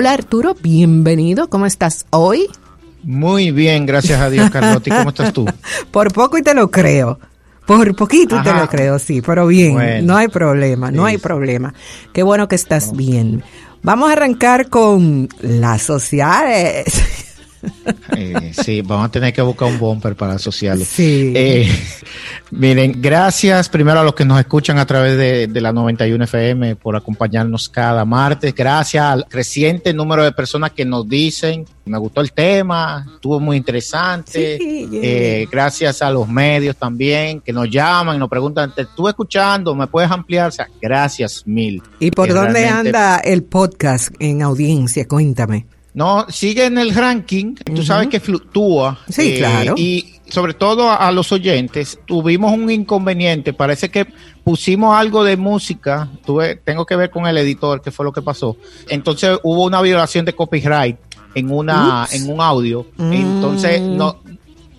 Hola Arturo, bienvenido. ¿Cómo estás hoy? Muy bien, gracias a Dios, Carlotti. ¿Cómo estás tú? Por poco y te lo creo. Por poquito te lo creo, sí, pero bien, no hay problema, no hay problema. Qué bueno que estás bien. Vamos a arrancar con las sociales. Eh, sí, vamos a tener que buscar un bumper para sociales. Sí. Eh, miren, gracias primero a los que nos escuchan a través de, la 91 FM por acompañarnos cada martes. Gracias al creciente número de personas que nos dicen, me gustó el tema, estuvo muy interesante. Eh, gracias a los medios también que nos llaman y nos preguntan, ¿te estuve escuchando? ¿Me puedes ampliar? O sea, gracias mil. ¿Y por dónde anda el podcast en audiencia? Cuéntame. No, sigue en el ranking, tú sabes que fluctúa. Sí, eh, claro. Y sobre todo a, los oyentes, tuvimos un inconveniente, parece que pusimos algo de música, tuve, tengo que ver con el editor, que fue lo que pasó. Entonces hubo una violación de copyright en una en un audio. Entonces mm. no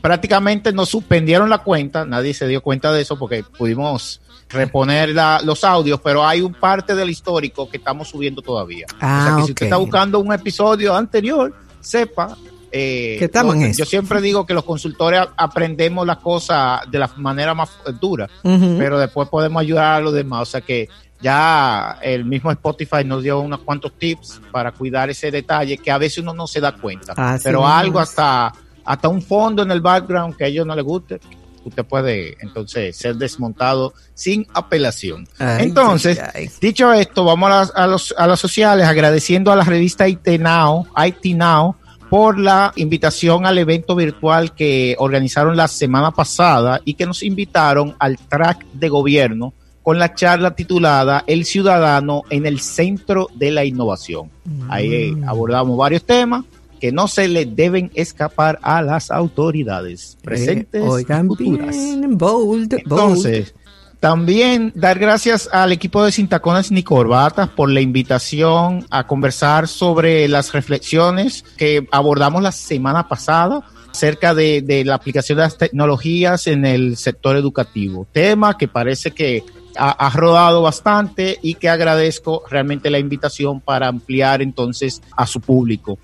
prácticamente nos suspendieron la cuenta, nadie se dio cuenta de eso porque pudimos reponer los audios, pero hay un parte del histórico que estamos subiendo todavía. o sea que si usted está buscando un episodio anterior, sepa eh, que estamos en Yo siempre digo que los consultores aprendemos las cosas de la manera más dura, pero después podemos ayudar a los demás. O sea que ya el mismo Spotify nos dio unos cuantos tips para cuidar ese detalle que a veces uno no se da cuenta. pero algo hasta, hasta un fondo en el background que a ellos no les guste, usted puede entonces ser desmontado sin apelación. entonces, dicho esto, vamos a, los, a las sociales agradeciendo a la revista IT Now, IT Now por la invitación al evento virtual que organizaron la semana pasada y que nos invitaron al track de gobierno con la charla titulada El ciudadano en el centro de la innovación. Ahí mm. abordamos varios temas que no se le deben escapar a las autoridades presentes y futuras. Entonces, también dar gracias al equipo de Sintaconas ni Corbatas por la invitación a conversar sobre las reflexiones que abordamos la semana pasada acerca de, la aplicación de las tecnologías en el sector educativo. Tema que parece que ha, rodado bastante y que agradezco realmente la invitación para ampliar entonces a su público.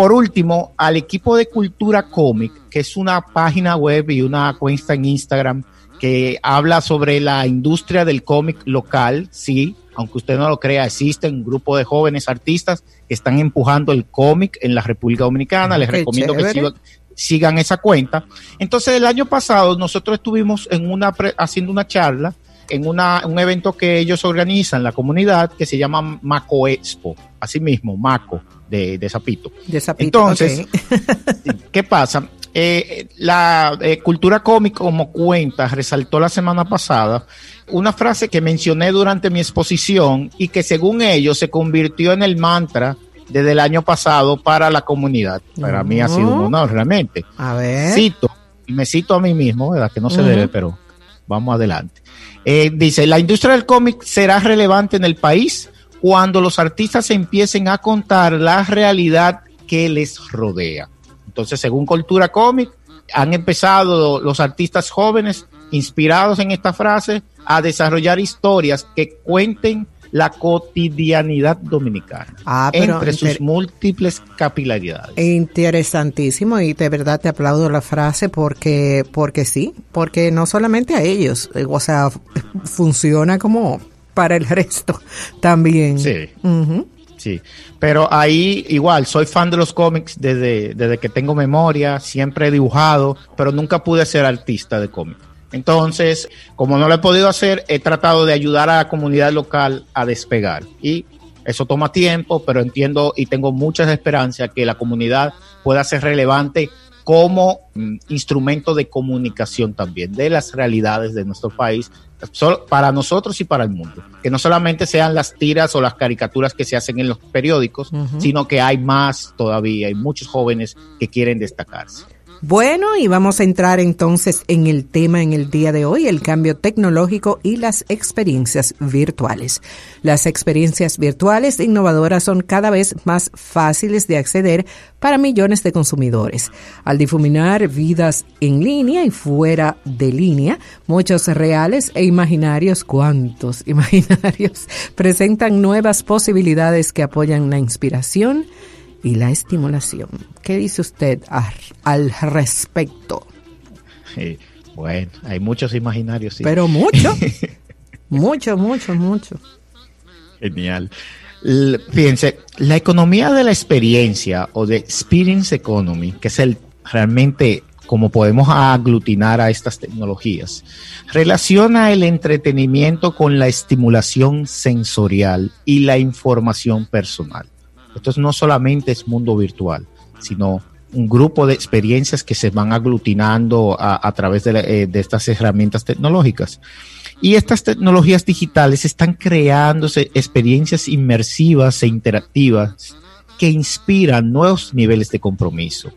Por último, al equipo de Cultura Cómic, que es una página web y una cuenta en Instagram que habla sobre la industria del cómic local, sí, aunque usted no lo crea, existe un grupo de jóvenes artistas que están empujando el cómic en la República Dominicana. Les recomiendo que sigan, esa cuenta. Entonces, el año pasado nosotros estuvimos en una haciendo una charla en una, un evento que ellos organizan, la comunidad, que se llama Maco Expo, así mismo, Maco, de, de Zapito. De. Entonces, ¿qué pasa? Eh, la eh, cultura cómica como cuenta resaltó la semana pasada una frase que mencioné durante mi exposición y que según ellos se convirtió en el mantra desde el año pasado para la comunidad. Para mí ha sido un honor realmente. A ver. Cito, y me cito a mí mismo, ¿verdad? Que no se debe, pero vamos adelante. Eh, dice, la industria del cómic será relevante en el país cuando los artistas empiecen a contar la realidad que les rodea. Entonces, según Cultura Cómic, han empezado los artistas jóvenes, inspirados en esta frase, a desarrollar historias que cuenten la cotidianidad dominicana ah, entre sus múltiples capilaridades. Interesantísimo y de verdad te aplaudo la frase porque porque sí, porque no solamente a ellos, eh, o sea, funciona como para el resto también. Sí. Sí, pero ahí igual, soy fan de los cómics desde, desde que tengo memoria, siempre he dibujado, pero nunca pude ser artista de cómics. Entonces, como no lo he podido hacer, he tratado de ayudar a la comunidad local a despegar. Y eso toma tiempo, pero entiendo y tengo muchas esperanzas que la comunidad pueda ser relevante como mm, instrumento de comunicación también de las realidades de nuestro país, para nosotros y para el mundo. Que no solamente sean las tiras o las caricaturas que se hacen en los periódicos, sino que hay más todavía, hay muchos jóvenes que quieren destacarse. Bueno, y vamos a entrar entonces en el tema en el día de hoy, el cambio tecnológico y las experiencias virtuales. Las experiencias virtuales innovadoras son cada vez más fáciles de acceder para millones de consumidores. Al difuminar vidas en línea y fuera de línea, muchos reales e imaginarios, cuantos imaginarios, presentan nuevas posibilidades que apoyan la inspiración, y la estimulación. ¿Qué dice usted al respecto? bueno, hay muchos imaginarios. Sí. Pero mucho, mucho, mucho, mucho. Genial. fíjense, la economía de la experiencia o de experience economy, que es el realmente como podemos aglutinar a estas tecnologías, relaciona el entretenimiento con la estimulación sensorial y la información personal. Esto no solamente es mundo virtual, sino un grupo de experiencias que se van aglutinando a, través eh, de, estas herramientas tecnológicas. Y estas tecnologías digitales están creando experiencias inmersivas e interactivas que inspiran nuevos niveles de compromiso.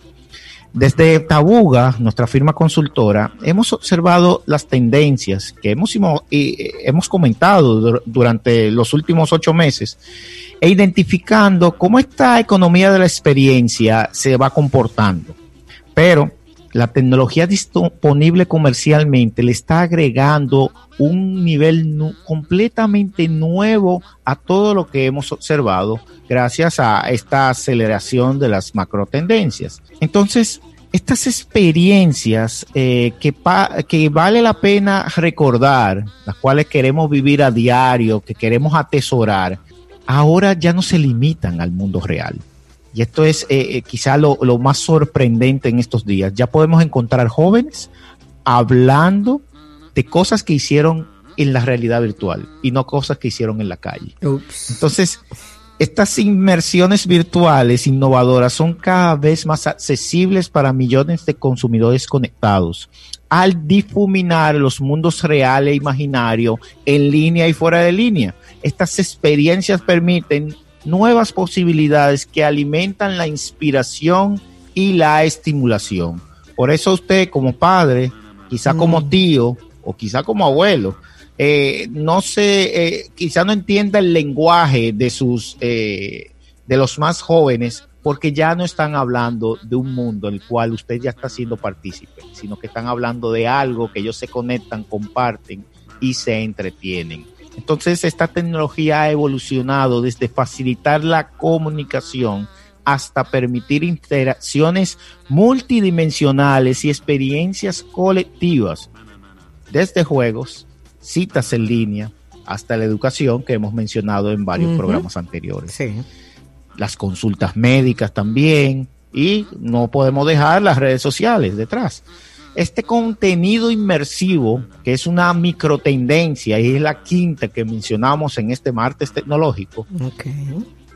Desde Tabuga, nuestra firma consultora, hemos observado las tendencias que hemos, eh, hemos comentado durante los últimos ocho meses e identificando cómo esta economía de la experiencia se va comportando. Pero la tecnología disponible comercialmente le está agregando un nivel completamente nuevo a todo lo que hemos observado gracias a esta aceleración de las macro tendencias. Entonces, estas experiencias eh, que, que vale la pena recordar, las cuales queremos vivir a diario, que queremos atesorar, ahora ya no se limitan al mundo real. Y esto es eh, eh, quizá lo, más sorprendente en estos días. Ya podemos encontrar jóvenes hablando de cosas que hicieron en la realidad virtual y no cosas que hicieron en la calle. Entonces, estas inmersiones virtuales innovadoras son cada vez más accesibles para millones de consumidores conectados al difuminar los mundos real e imaginario en línea y fuera de línea. Estas experiencias permiten nuevas posibilidades que alimentan la inspiración y la estimulación. Por eso usted como padre, quizá como mm. tío o quizá como abuelo, eh, no sé, eh, quizá no entienda el lenguaje de sus, eh, de los más jóvenes, porque ya no están hablando de un mundo en el cual usted ya está siendo partícipe, sino que están hablando de algo que ellos se conectan, comparten y se entretienen. Entonces esta tecnología ha evolucionado desde facilitar la comunicación hasta permitir interacciones multidimensionales y experiencias colectivas, desde juegos, citas en línea, hasta la educación que hemos mencionado en varios programas anteriores. Las consultas médicas también, y no podemos dejar las redes sociales detrás este contenido inmersivo, que es una microtendencia y es la quinta que mencionamos en este martes tecnológico,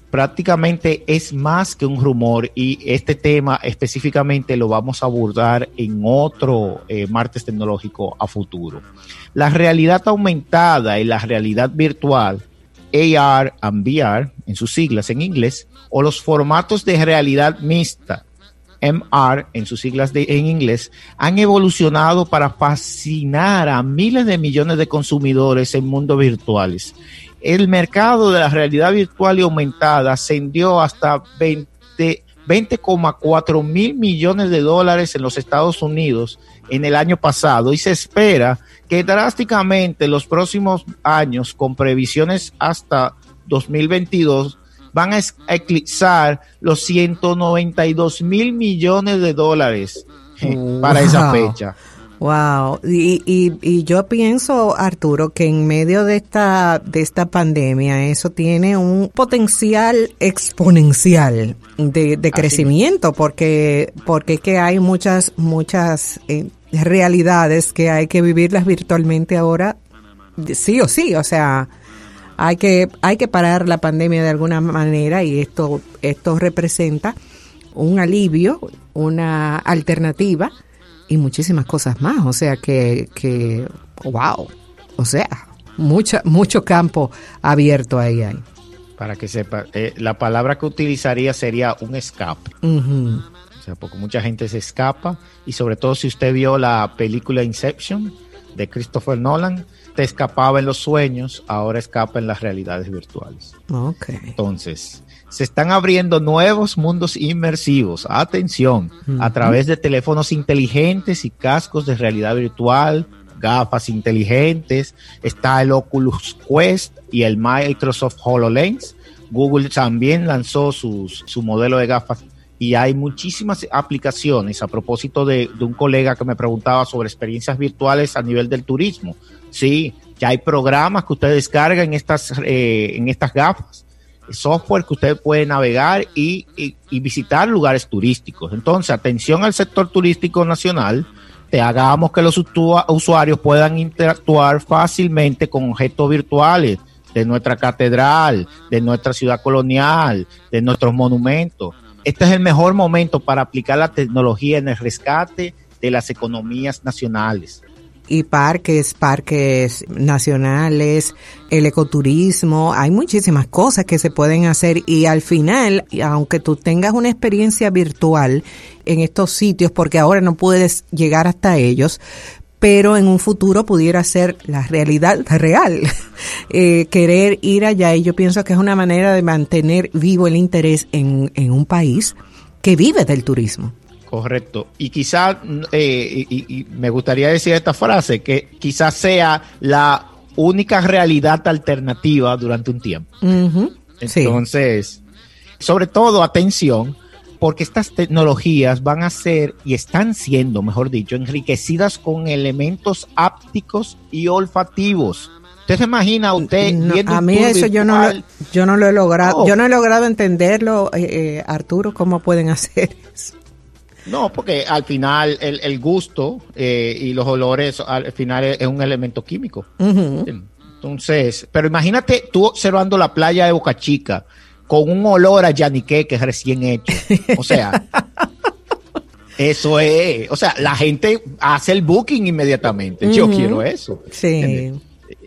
prácticamente es más que un rumor y este tema específicamente lo vamos a abordar en otro eh, martes tecnológico a futuro. La realidad aumentada y la realidad virtual, AR and VR en sus siglas en inglés, o los formatos de realidad mixta, MR en sus siglas de, en inglés, han evolucionado para fascinar a miles de millones de consumidores en mundos virtuales. El mercado de la realidad virtual y aumentada ascendió hasta 20,4 mil millones de dólares en los Estados Unidos en el año pasado y se espera que drásticamente los próximos años, con previsiones hasta 2022, van a eclipsar los 192 mil millones de dólares para esa fecha. Wow, y, y, yo pienso, Arturo, que en medio de esta, de esta pandemia eso tiene un potencial exponencial de, crecimiento, porque, porque es que hay muchas, muchas eh, realidades que hay que vivirlas virtualmente ahora, sí o sí, o sea, hay que, hay que parar la pandemia de alguna manera y esto, esto representa un alivio, una alternativa y muchísimas cosas más. O sea que, que wow, o sea, mucho, mucho campo abierto ahí hay. Para que sepa, eh, la palabra que utilizaría sería un escape. sea, porque mucha gente se escapa y sobre todo si usted vio la película Inception de Christopher Nolan, te escapaba en los sueños, ahora escapa en las realidades virtuales. Okay. Entonces, se están abriendo nuevos mundos inmersivos, atención, a través de teléfonos inteligentes y cascos de realidad virtual, gafas inteligentes, está el Oculus Quest y el Microsoft HoloLens. Google también lanzó sus, su modelo de gafas y hay muchísimas aplicaciones a propósito de, un colega que me preguntaba sobre experiencias virtuales a nivel del turismo. Sí, ya hay programas que ustedes descargan en estas, eh, en estas gafas software que usted puede navegar y, visitar lugares turísticos. Entonces, atención al sector turístico nacional, te hagamos que los usuarios puedan interactuar fácilmente con objetos virtuales de nuestra catedral, de nuestra ciudad colonial, de nuestros monumentos. Este es el mejor momento para aplicar la tecnología en el rescate de las economías nacionales y parques, parques nacionales, el ecoturismo, hay muchísimas cosas que se pueden hacer y al final, aunque tú tengas una experiencia virtual en estos sitios, porque ahora no puedes llegar hasta ellos, pero en un futuro pudiera ser la realidad real. Eh, querer ir allá y yo pienso que es una manera de mantener vivo el interés en, en un país que vive del turismo. Correcto. Y quizás, eh, y, me gustaría decir esta frase, que quizás sea la única realidad alternativa durante un tiempo. Entonces, sobre todo, atención, porque estas tecnologías van a ser y están siendo, mejor dicho, enriquecidas con elementos ápticos y olfativos. ¿Usted se imagina usted A mí eso yo no, lo, yo no lo he logrado, yo no he logrado entenderlo, eh, eh, Arturo, cómo pueden hacer eso. No, porque al final el, gusto eh, y los olores al final es, un elemento químico. Entonces, pero imagínate tú observando la playa de Boca Chica con un olor a yanique que es recién hecho. O sea, eso es, o sea, la gente hace el booking inmediatamente. Yo quiero eso. Sí.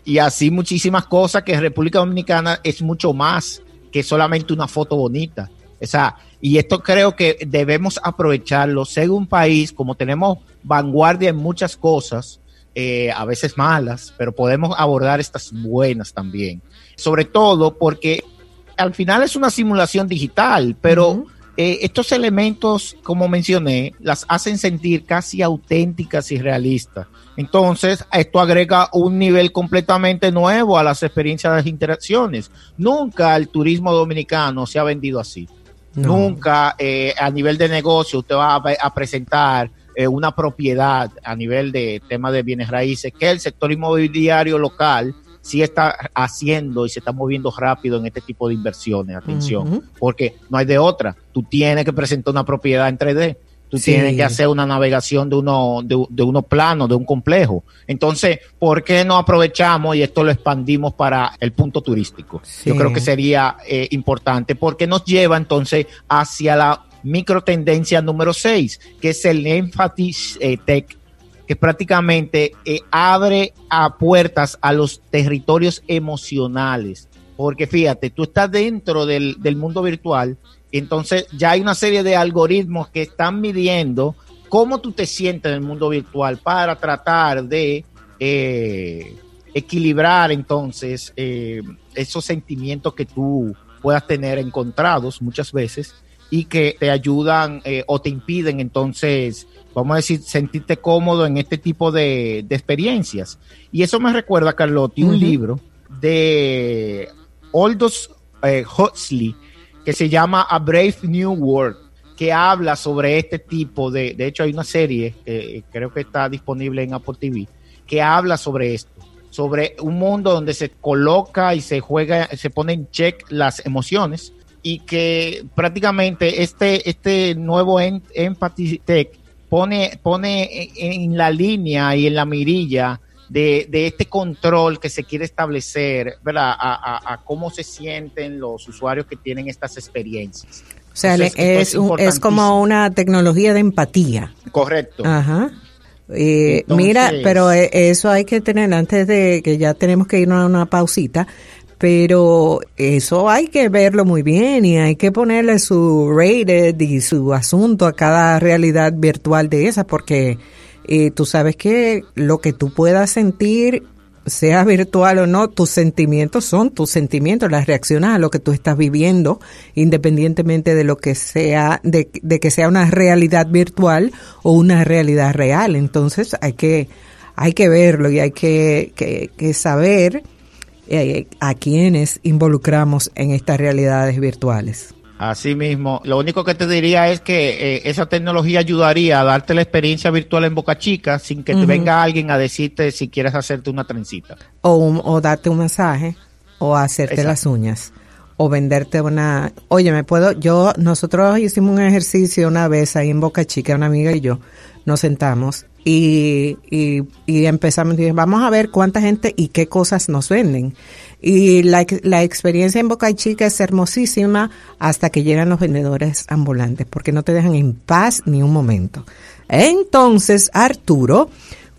Y así muchísimas cosas que República Dominicana es mucho más que solamente una foto bonita. O sea, y esto creo que debemos aprovecharlo. Ser un país, como tenemos vanguardia en muchas cosas, eh, a veces malas, pero podemos abordar estas buenas también. Sobre todo porque al final es una simulación digital, pero eh, estos elementos, como mencioné, las hacen sentir casi auténticas y realistas. Entonces, esto agrega un nivel completamente nuevo a las experiencias de las interacciones. Nunca el turismo dominicano se ha vendido así. Nunca eh, a nivel de negocio usted va a, presentar eh, una propiedad a nivel de tema de bienes raíces que el sector inmobiliario local sí está haciendo y se está moviendo rápido en este tipo de inversiones. Atención, porque no hay de otra. Tú tienes que presentar una propiedad en 3D Tú tienes que hacer una navegación de uno, de, de uno plano, de un complejo. Entonces, ¿por qué no aprovechamos y esto lo expandimos para el punto turístico? Yo creo que sería eh, importante porque nos lleva entonces hacia la micro tendencia número 6, que es el Emphasis eh, Tech, que prácticamente eh, abre a puertas a los territorios emocionales. Porque fíjate, tú estás dentro del, del mundo virtual entonces ya hay una serie de algoritmos que están midiendo cómo tú te sientes en el mundo virtual para tratar de eh, equilibrar entonces eh, esos sentimientos que tú puedas tener encontrados muchas veces y que te ayudan eh, o te impiden entonces, vamos a decir, sentirte cómodo en este tipo de, experiencias. Y eso me recuerda, Carlotti, un libro de Aldous Huxley, que se llama A Brave New World, que habla sobre este tipo de, de hecho hay una serie, que creo que está disponible en Apple TV, que habla sobre esto, sobre un mundo donde se coloca y se juega, se pone en check las emociones y que prácticamente este, este nuevo Empathy Tech pone, pone en la línea y en la mirilla de, de, este control que se quiere establecer, ¿verdad? A, a, cómo se sienten los usuarios que tienen estas experiencias. O sea, es, es, como una tecnología de empatía. Correcto. Ajá. Eh, mira, pero e, eso hay que tener antes de que ya tenemos que irnos a una pausita pero eso hay que verlo muy bien y hay que ponerle su rated y su asunto a cada realidad virtual de esa, porque eh, tú sabes que lo que tú puedas sentir sea virtual o no, tus sentimientos son tus sentimientos, las reacciones a lo que tú estás viviendo, independientemente de lo que sea, de, que sea una realidad virtual o una realidad real. Entonces hay que, hay que verlo y hay que, que saber eh, a quienes involucramos en estas realidades virtuales. Así mismo, lo único que te diría es que eh, esa tecnología ayudaría a darte la experiencia virtual en Boca Chica sin que te venga alguien a decirte si quieres hacerte una trencita. O, o darte un mensaje, o hacerte las uñas, o venderte una... Oye, me puedo... Yo, nosotros hicimos un ejercicio una vez ahí en Boca Chica, una amiga y yo, nos sentamos y, y, y empezamos, y vamos a ver cuánta gente y qué cosas nos venden. Y la, la experiencia en Boca Chica es hermosísima hasta que llegan los vendedores ambulantes, porque no te dejan en paz ni un momento. Entonces, Arturo,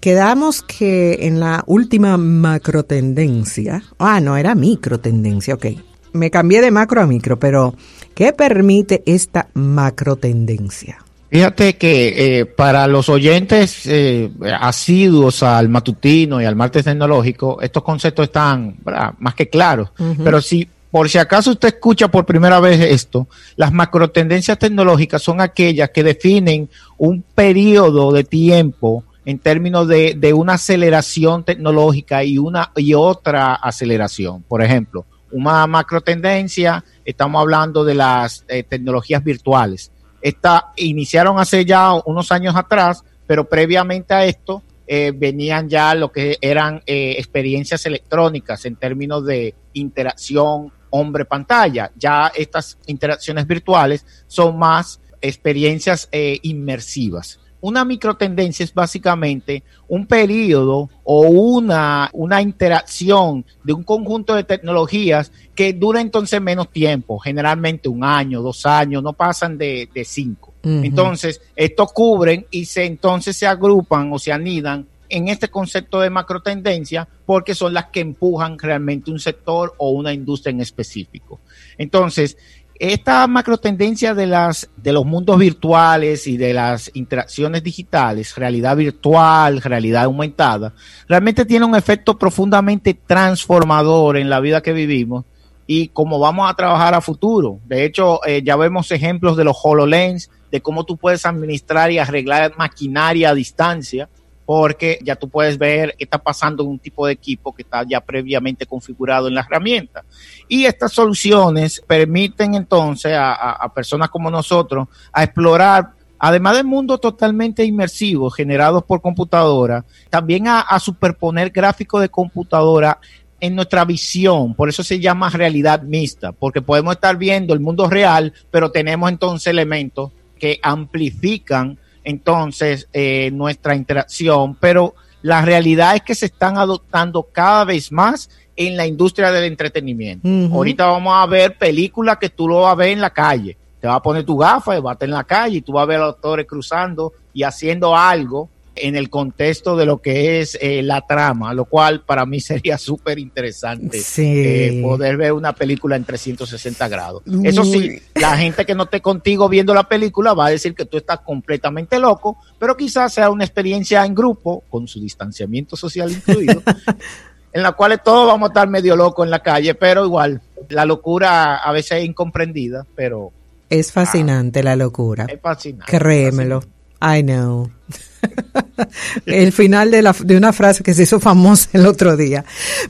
quedamos que en la última macro tendencia, ah, no, era micro tendencia, ok. Me cambié de macro a micro, pero ¿qué permite esta macro tendencia? Fíjate que eh, para los oyentes eh, asiduos al matutino y al martes tecnológico, estos conceptos están más que claros. Pero si por si acaso usted escucha por primera vez esto, las macrotendencias tecnológicas son aquellas que definen un periodo de tiempo en términos de, de una aceleración tecnológica y una y otra aceleración. Por ejemplo, una macrotendencia, estamos hablando de las eh, tecnologías virtuales esta, iniciaron hace ya unos años atrás, pero previamente a esto eh, venían ya lo que eran eh, experiencias electrónicas en términos de interacción hombre-pantalla. Ya estas interacciones virtuales son más experiencias eh, inmersivas una microtendencia es básicamente un periodo o una, una interacción de un conjunto de tecnologías que dura entonces menos tiempo, generalmente un año, dos años, no pasan de, cinco. Entonces, estos cubren y se entonces se agrupan o se anidan en este concepto de macrotendencia porque son las que empujan realmente un sector o una industria en específico. Entonces, esta macro tendencia de las de los mundos virtuales y de las interacciones digitales, realidad virtual, realidad aumentada, realmente tiene un efecto profundamente transformador en la vida que vivimos y cómo vamos a trabajar a futuro. De hecho, eh, ya vemos ejemplos de los HoloLens, de cómo tú puedes administrar y arreglar maquinaria a distancia porque ya tú puedes ver qué está pasando en un tipo de equipo que está ya previamente configurado en la herramienta. Y estas soluciones permiten entonces a, personas como nosotros a explorar además de mundos totalmente inmersivos generados por computadora, también a, superponer gráficos de computadora en nuestra visión. Por eso se llama realidad mixta, porque podemos estar viendo el mundo real, pero tenemos entonces elementos que amplifican entonces eh, nuestra interacción, pero la realidad es que se están adoptando cada vez más en la industria del entretenimiento. Ahorita vamos a ver películas que tú lo vas a ver en la calle. Te vas a poner tu gafa y vas a estar en la calle y tú vas a ver a los actores cruzando y haciendo algo en el contexto de lo que es eh, la trama, lo cual para mí sería súper interesante eh, poder ver una película en 360 grados. Eso sí, la gente que no esté contigo viendo la película va a decir que tú estás completamente loco, pero quizás sea una experiencia en grupo, con su distanciamiento social incluido, en la cual todos vamos a estar medio locos en la calle, pero igual, la locura a veces es incomprendida, pero... Es fascinante la locura. Es fascinante. Créemelo. I know. el final de, la, de una frase que se hizo famosa el otro día.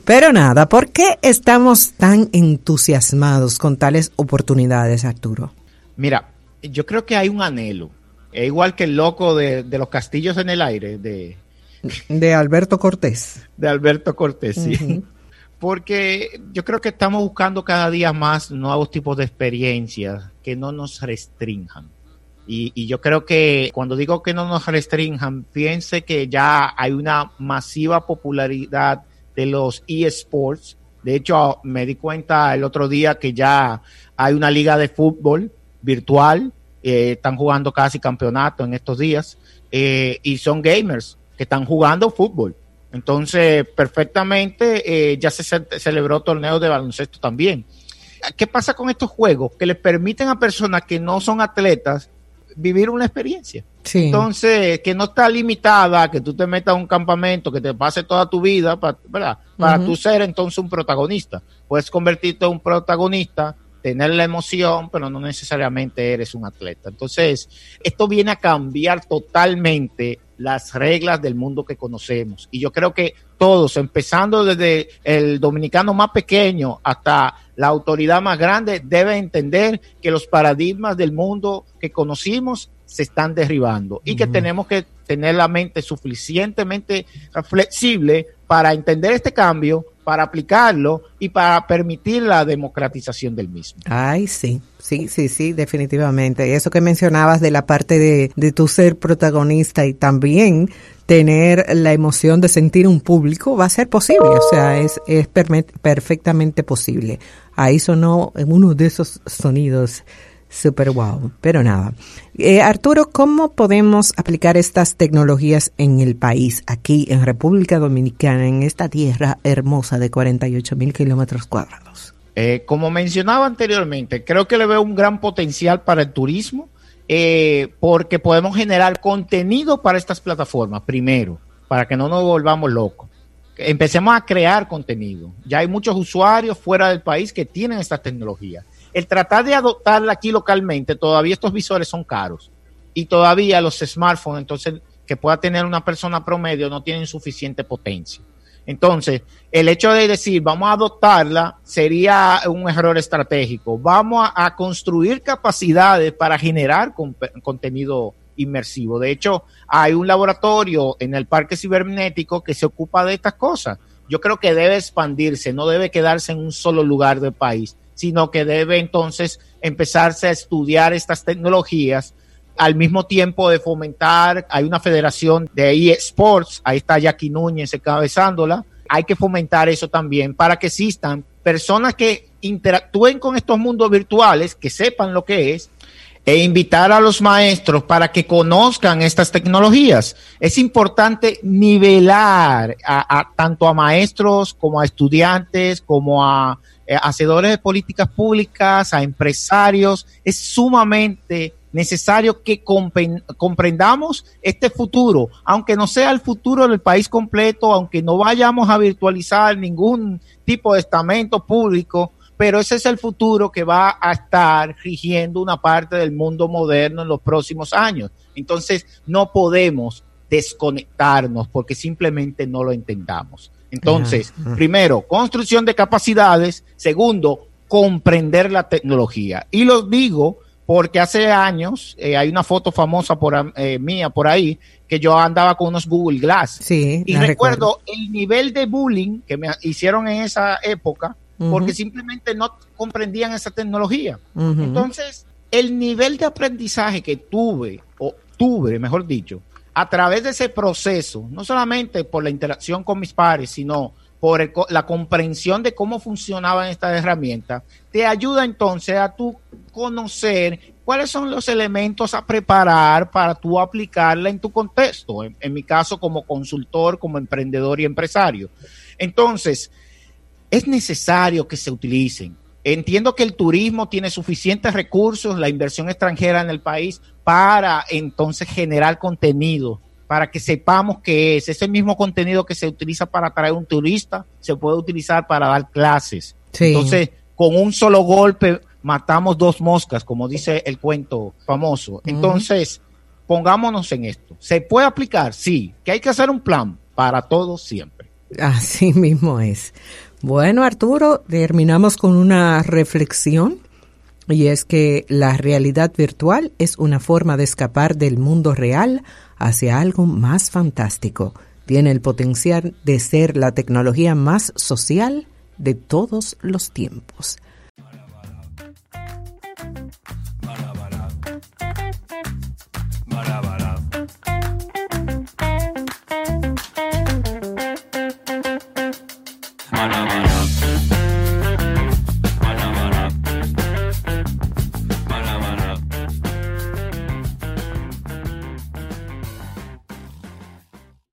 Pero nada, ¿por qué estamos tan entusiasmados con tales oportunidades, Arturo? Mira, yo creo que hay un anhelo. Es igual que el loco de, los castillos en el aire, de... De Alberto Cortés. De Alberto Cortés, sí. Porque yo creo que estamos buscando cada día más nuevos tipos de experiencias que no nos restrinjan y, yo creo que cuando digo que no nos restrinjan, piense que ya hay una masiva popularidad de los eSports. De hecho, me di cuenta el otro día que ya hay una liga de fútbol virtual. Eh, están jugando casi campeonato en estos días. Eh, y son gamers que están jugando fútbol. Entonces, perfectamente, eh, ya se celebró torneos de baloncesto también. ¿Qué pasa con estos juegos? Que les permiten a personas que no son atletas vivir una experiencia. Entonces, que no está limitada, que tú te metas a un campamento, que te pase toda tu vida, para, ¿verdad? Para tú ser entonces un protagonista. Puedes convertirte en un protagonista, tener la emoción, pero no necesariamente eres un atleta. Entonces, esto viene a cambiar totalmente las reglas del mundo que conocemos. Y yo creo que todos, empezando desde el dominicano más pequeño hasta la autoridad más grande, deben entender que los paradigmas del mundo que conocimos se están derribando y que tenemos que tener la mente suficientemente flexible para entender este cambio, para aplicarlo y para permitir la democratización del mismo. Ay, sí, sí, sí, sí, definitivamente. Eso que mencionabas de la parte de, de tu ser protagonista y también tener la emoción de sentir un público va a ser posible, o sea, es, es perfectamente posible. Ahí sonó uno de esos sonidos Super wow. Pero nada. Eh, Arturo, ¿cómo podemos aplicar estas tecnologías en el país, aquí en República Dominicana, en esta tierra hermosa de 48 mil kilómetros cuadrados? Eh, como mencionaba anteriormente, creo que le veo un gran potencial para el turismo, eh, porque podemos generar contenido para estas plataformas, primero, para que no nos volvamos locos. Empecemos a crear contenido. Ya hay muchos usuarios fuera del país que tienen estas tecnologías el tratar de adoptarla aquí localmente, todavía estos visores son caros y todavía los smartphones, entonces, que pueda tener una persona promedio, no tienen suficiente potencia. Entonces, el hecho de decir vamos a adoptarla sería un error estratégico. Vamos a, construir capacidades para generar contenido inmersivo. De hecho, hay un laboratorio en el Parque Cibernético que se ocupa de estas cosas. Yo creo que debe expandirse, no debe quedarse en un solo lugar del país sino que debe entonces empezarse a estudiar estas tecnologías al mismo tiempo de fomentar, hay una federación de eSports, ahí está Jackie Núñez encabezándola, hay que fomentar eso también para que existan personas que interactúen con estos mundos virtuales, que sepan lo que es, e invitar a los maestros para que conozcan estas tecnologías. Es importante nivelar a tanto a maestros como a estudiantes, como a eh, hacedores de políticas públicas, a empresarios. Es sumamente necesario que comprendamos este futuro, aunque no sea el futuro del país completo, aunque no vayamos a virtualizar ningún tipo de estamento público, pero ese es el futuro que va a estar rigiendo una parte del mundo moderno en los próximos años. Entonces, no podemos desconectarnos porque simplemente no lo entendamos. Entonces, primero, construcción de capacidades. Segundo, comprender la tecnología. Y lo digo porque hace años eh, hay una foto famosa por eh, mía por ahí que yo andaba con unos Google Glass. Sí, y recuerdo, el nivel de bullying que me hicieron en esa época porque simplemente no comprendían esa tecnología. Entonces, el nivel de aprendizaje que tuve, o tuve, mejor dicho, a través de ese proceso, no solamente por la interacción con mis pares, sino por la comprensión de cómo funcionaban estas herramientas, te ayuda entonces a tú conocer cuáles son los elementos a preparar para tú aplicarla en tu contexto, en, en mi caso como consultor, como emprendedor y empresario. Entonces, es necesario que se utilicen. Entiendo que el turismo tiene suficientes recursos, la inversión extranjera en el país, para entonces generar contenido, para que sepamos qué es. Ese mismo contenido que se utiliza para atraer un turista, se puede utilizar para dar clases. Entonces, con un solo golpe matamos dos moscas, como dice el cuento famoso. Entonces, pongámonos en esto. ¿Se puede aplicar? Sí. ¿Que hay que hacer un plan? Para todos siempre. Así mismo es. Bueno, Arturo, terminamos con una reflexión y es que la realidad virtual es una forma de escapar del mundo real hacia algo más fantástico. Tiene el potencial de ser la tecnología más social de todos los tiempos.